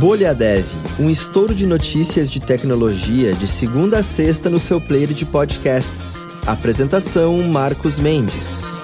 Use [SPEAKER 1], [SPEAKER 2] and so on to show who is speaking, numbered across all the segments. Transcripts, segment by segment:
[SPEAKER 1] Bolha Dev, um estouro de notícias de tecnologia de segunda a sexta no seu player de podcasts. Apresentação Marcos Mendes.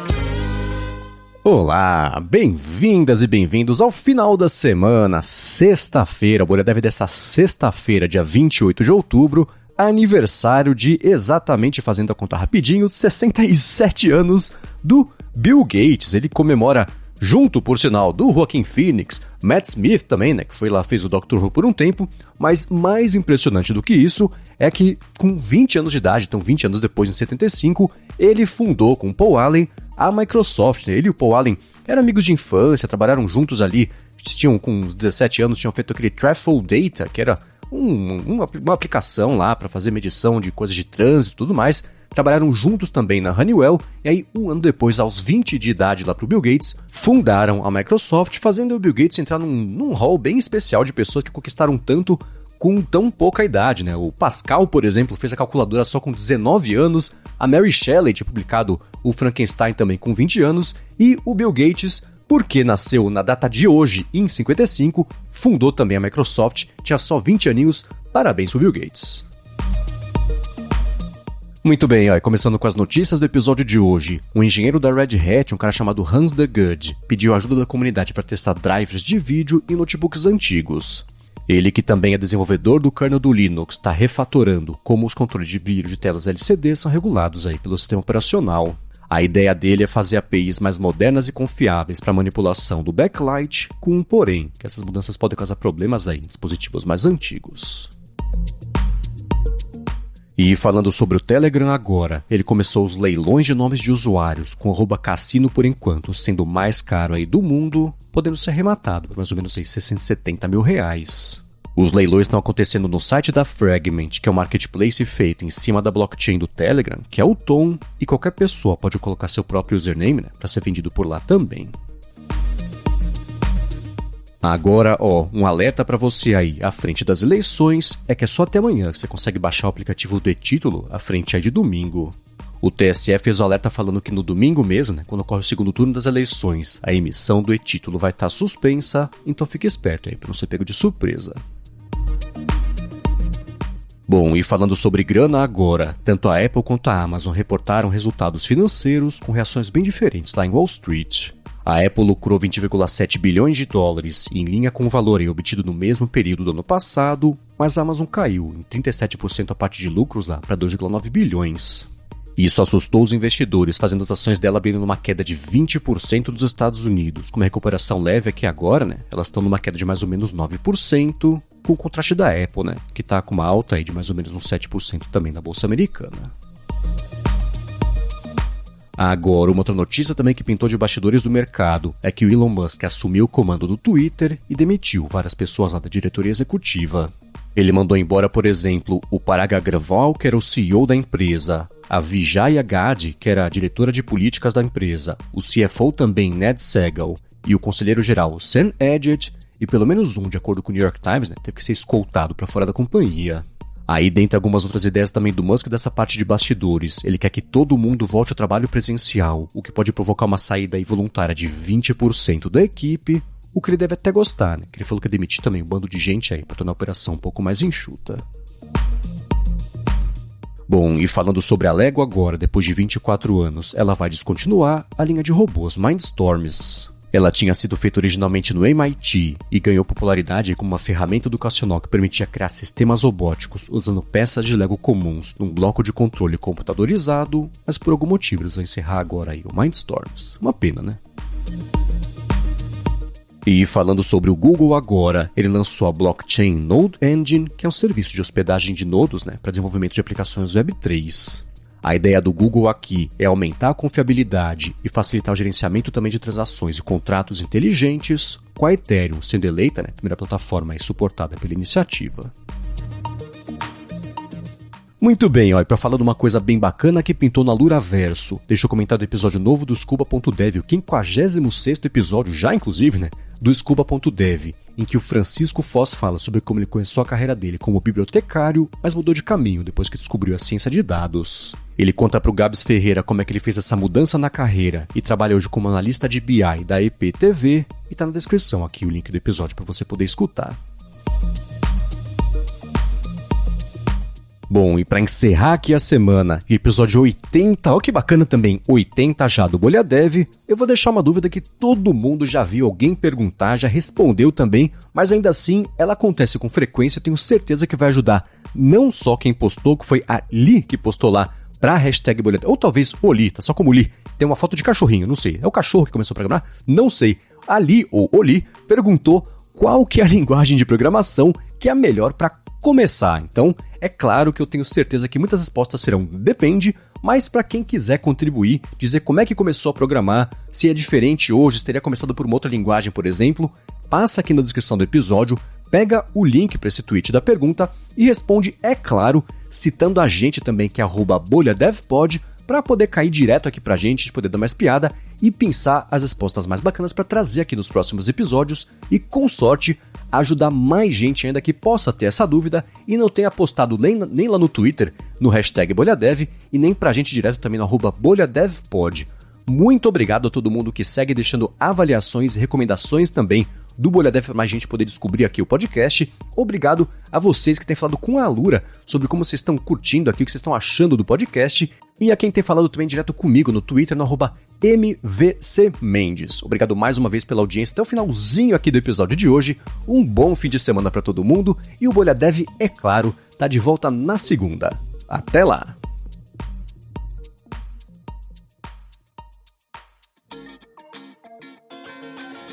[SPEAKER 2] Olá, bem-vindas e bem-vindos ao final da semana, sexta-feira, Bolha Dev dessa sexta-feira, dia 28 de outubro, aniversário de exatamente, fazendo a conta rapidinho, 67 anos do Bill Gates. Ele comemora junto, por sinal, do Joaquin Phoenix, Matt Smith também, né, que foi lá fez o Doctor Who por um tempo, mas mais impressionante do que isso é que com 20 anos de idade, então 20 anos depois, em 75, ele fundou com Paul Allen a Microsoft. Né? Ele e o Paul Allen eram amigos de infância, trabalharam juntos ali, tinham com uns 17 anos, tinham feito aquele Travel Data, que era um, uma, uma aplicação lá para fazer medição de coisas de trânsito e tudo mais. Trabalharam juntos também na Honeywell, e aí, um ano depois, aos 20 de idade lá pro Bill Gates, fundaram a Microsoft, fazendo o Bill Gates entrar num, num hall bem especial de pessoas que conquistaram tanto com tão pouca idade, né? O Pascal, por exemplo, fez a calculadora só com 19 anos, a Mary Shelley tinha publicado o Frankenstein também com 20 anos, e o Bill Gates, porque nasceu na data de hoje, em 55, fundou também a Microsoft, tinha só 20 aninhos. Parabéns pro Bill Gates. Muito bem, ó, começando com as notícias do episódio de hoje. Um engenheiro da Red Hat, um cara chamado Hans de Good, pediu ajuda da comunidade para testar drivers de vídeo em notebooks antigos. Ele, que também é desenvolvedor do kernel do Linux, está refatorando como os controles de brilho de telas LCD são regulados aí pelo sistema operacional. A ideia dele é fazer APIs mais modernas e confiáveis para manipulação do backlight, com um porém, que essas mudanças podem causar problemas aí em dispositivos mais antigos. E falando sobre o Telegram agora, ele começou os leilões de nomes de usuários, com arroba cassino por enquanto sendo o mais caro aí do mundo, podendo ser arrematado por mais ou menos aí 670 mil reais. Os leilões estão acontecendo no site da Fragment, que é um marketplace feito em cima da blockchain do Telegram, que é o Tom, e qualquer pessoa pode colocar seu próprio username né, para ser vendido por lá também. Agora, ó, um alerta para você aí, à frente das eleições, é que é só até amanhã que você consegue baixar o aplicativo do e-título, à frente aí de domingo. O TSE fez o alerta falando que no domingo mesmo, né, quando ocorre o segundo turno das eleições, a emissão do e-título vai estar tá suspensa, então fique esperto aí para não ser pego de surpresa. Bom, e falando sobre grana agora, tanto a Apple quanto a Amazon reportaram resultados financeiros com reações bem diferentes lá em Wall Street. A Apple lucrou 20,7 bilhões de dólares, em linha com o valor obtido no mesmo período do ano passado, mas a Amazon caiu em 37% a parte de lucros lá para 2,9 bilhões. Isso assustou os investidores, fazendo as ações dela abrindo numa queda de 20% dos Estados Unidos. Com uma recuperação leve aqui agora, né? Elas estão numa queda de mais ou menos 9%, com o contraste da Apple, né? Que está com uma alta aí de mais ou menos uns 7% também na bolsa americana. Agora, uma outra notícia também que pintou de bastidores do mercado é que o Elon Musk assumiu o comando do Twitter e demitiu várias pessoas lá da diretoria executiva. Ele mandou embora, por exemplo, o Parag Agrawal, que era o CEO da empresa, a Vijaya Gadi, que era a diretora de políticas da empresa, o CFO também Ned Segal e o conselheiro-geral Sam Edgett, e pelo menos um, de acordo com o New York Times, né, teve que ser escoltado para fora da companhia. Aí, dentre algumas outras ideias também do Musk dessa parte de bastidores, ele quer que todo mundo volte ao trabalho presencial, o que pode provocar uma saída voluntária de 20% da equipe, o que ele deve até gostar, né? Que ele falou que ia demitir também um bando de gente aí para tornar a operação um pouco mais enxuta. Bom, e falando sobre a Lego agora, depois de 24 anos, ela vai descontinuar a linha de robôs Mindstorms. Ela tinha sido feita originalmente no MIT e ganhou popularidade como uma ferramenta educacional que permitia criar sistemas robóticos usando peças de Lego comuns num bloco de controle computadorizado, mas por algum motivo eles vão encerrar agora aí o Mindstorms. Uma pena, né? E falando sobre o Google agora, ele lançou a blockchain Node Engine, que é um serviço de hospedagem de nodos né, para desenvolvimento de aplicações Web3. A ideia do Google aqui é aumentar a confiabilidade e facilitar o gerenciamento também de transações e contratos inteligentes, com a Ethereum sendo eleita né, a primeira plataforma suportada pela iniciativa. Muito bem, ó, e para falar de uma coisa bem bacana que pintou na Luraverso, deixa eu comentar do episódio novo do Scuba.dev, o 56 episódio, já inclusive, né, do Scuba.dev, em que o Francisco Foz fala sobre como ele começou a carreira dele como bibliotecário, mas mudou de caminho depois que descobriu a ciência de dados. Ele conta para o Gabs Ferreira como é que ele fez essa mudança na carreira e trabalha hoje como analista de BI da EPTV e tá na descrição aqui o link do episódio para você poder escutar. Bom, e para encerrar aqui a semana, episódio 80, ó que bacana também, 80 já do Bolha Dev, eu vou deixar uma dúvida que todo mundo já viu alguém perguntar, já respondeu também, mas ainda assim ela acontece com frequência, tenho certeza que vai ajudar não só quem postou, que foi a que postou lá pra hashtag Dev, ou talvez o Li, tá só como Li, tem uma foto de cachorrinho, não sei, é o cachorro que começou a programar? Não sei. A Li, ou Oli, perguntou qual que é a linguagem de programação que é a melhor para começar. Então, é claro que eu tenho certeza que muitas respostas serão depende, mas para quem quiser contribuir, dizer como é que começou a programar, se é diferente hoje, se teria começado por uma outra linguagem, por exemplo, passa aqui na descrição do episódio, pega o link para esse tweet da pergunta e responde, é claro, citando a gente também que é bolhadevpod, para poder cair direto aqui pra gente, poder dar mais piada e pensar as respostas mais bacanas para trazer aqui nos próximos episódios e, com sorte, ajudar mais gente ainda que possa ter essa dúvida e não tenha postado nem, nem lá no Twitter, no hashtag BolhaDev, e nem pra gente direto também no arroba BolhaDevPod. Muito obrigado a todo mundo que segue deixando avaliações e recomendações também do Bolha Dev para mais gente poder descobrir aqui o podcast. Obrigado a vocês que têm falado com a Lura sobre como vocês estão curtindo aqui, o que vocês estão achando do podcast. E a quem tem falado também direto comigo no Twitter, no arroba MVCMendes. Obrigado mais uma vez pela audiência até o finalzinho aqui do episódio de hoje. Um bom fim de semana para todo mundo. E o Bolha Dev, é claro, tá de volta na segunda. Até lá!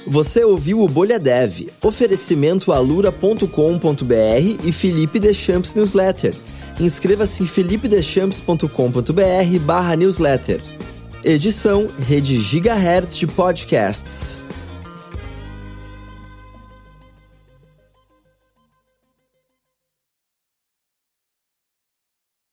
[SPEAKER 1] Você ouviu o Bolha Dev, oferecimento alura.com.br e Felipe Deschamps Newsletter. Inscreva-se em felipedeschamps.com.br barra newsletter. Edição Rede Gigahertz de Podcasts.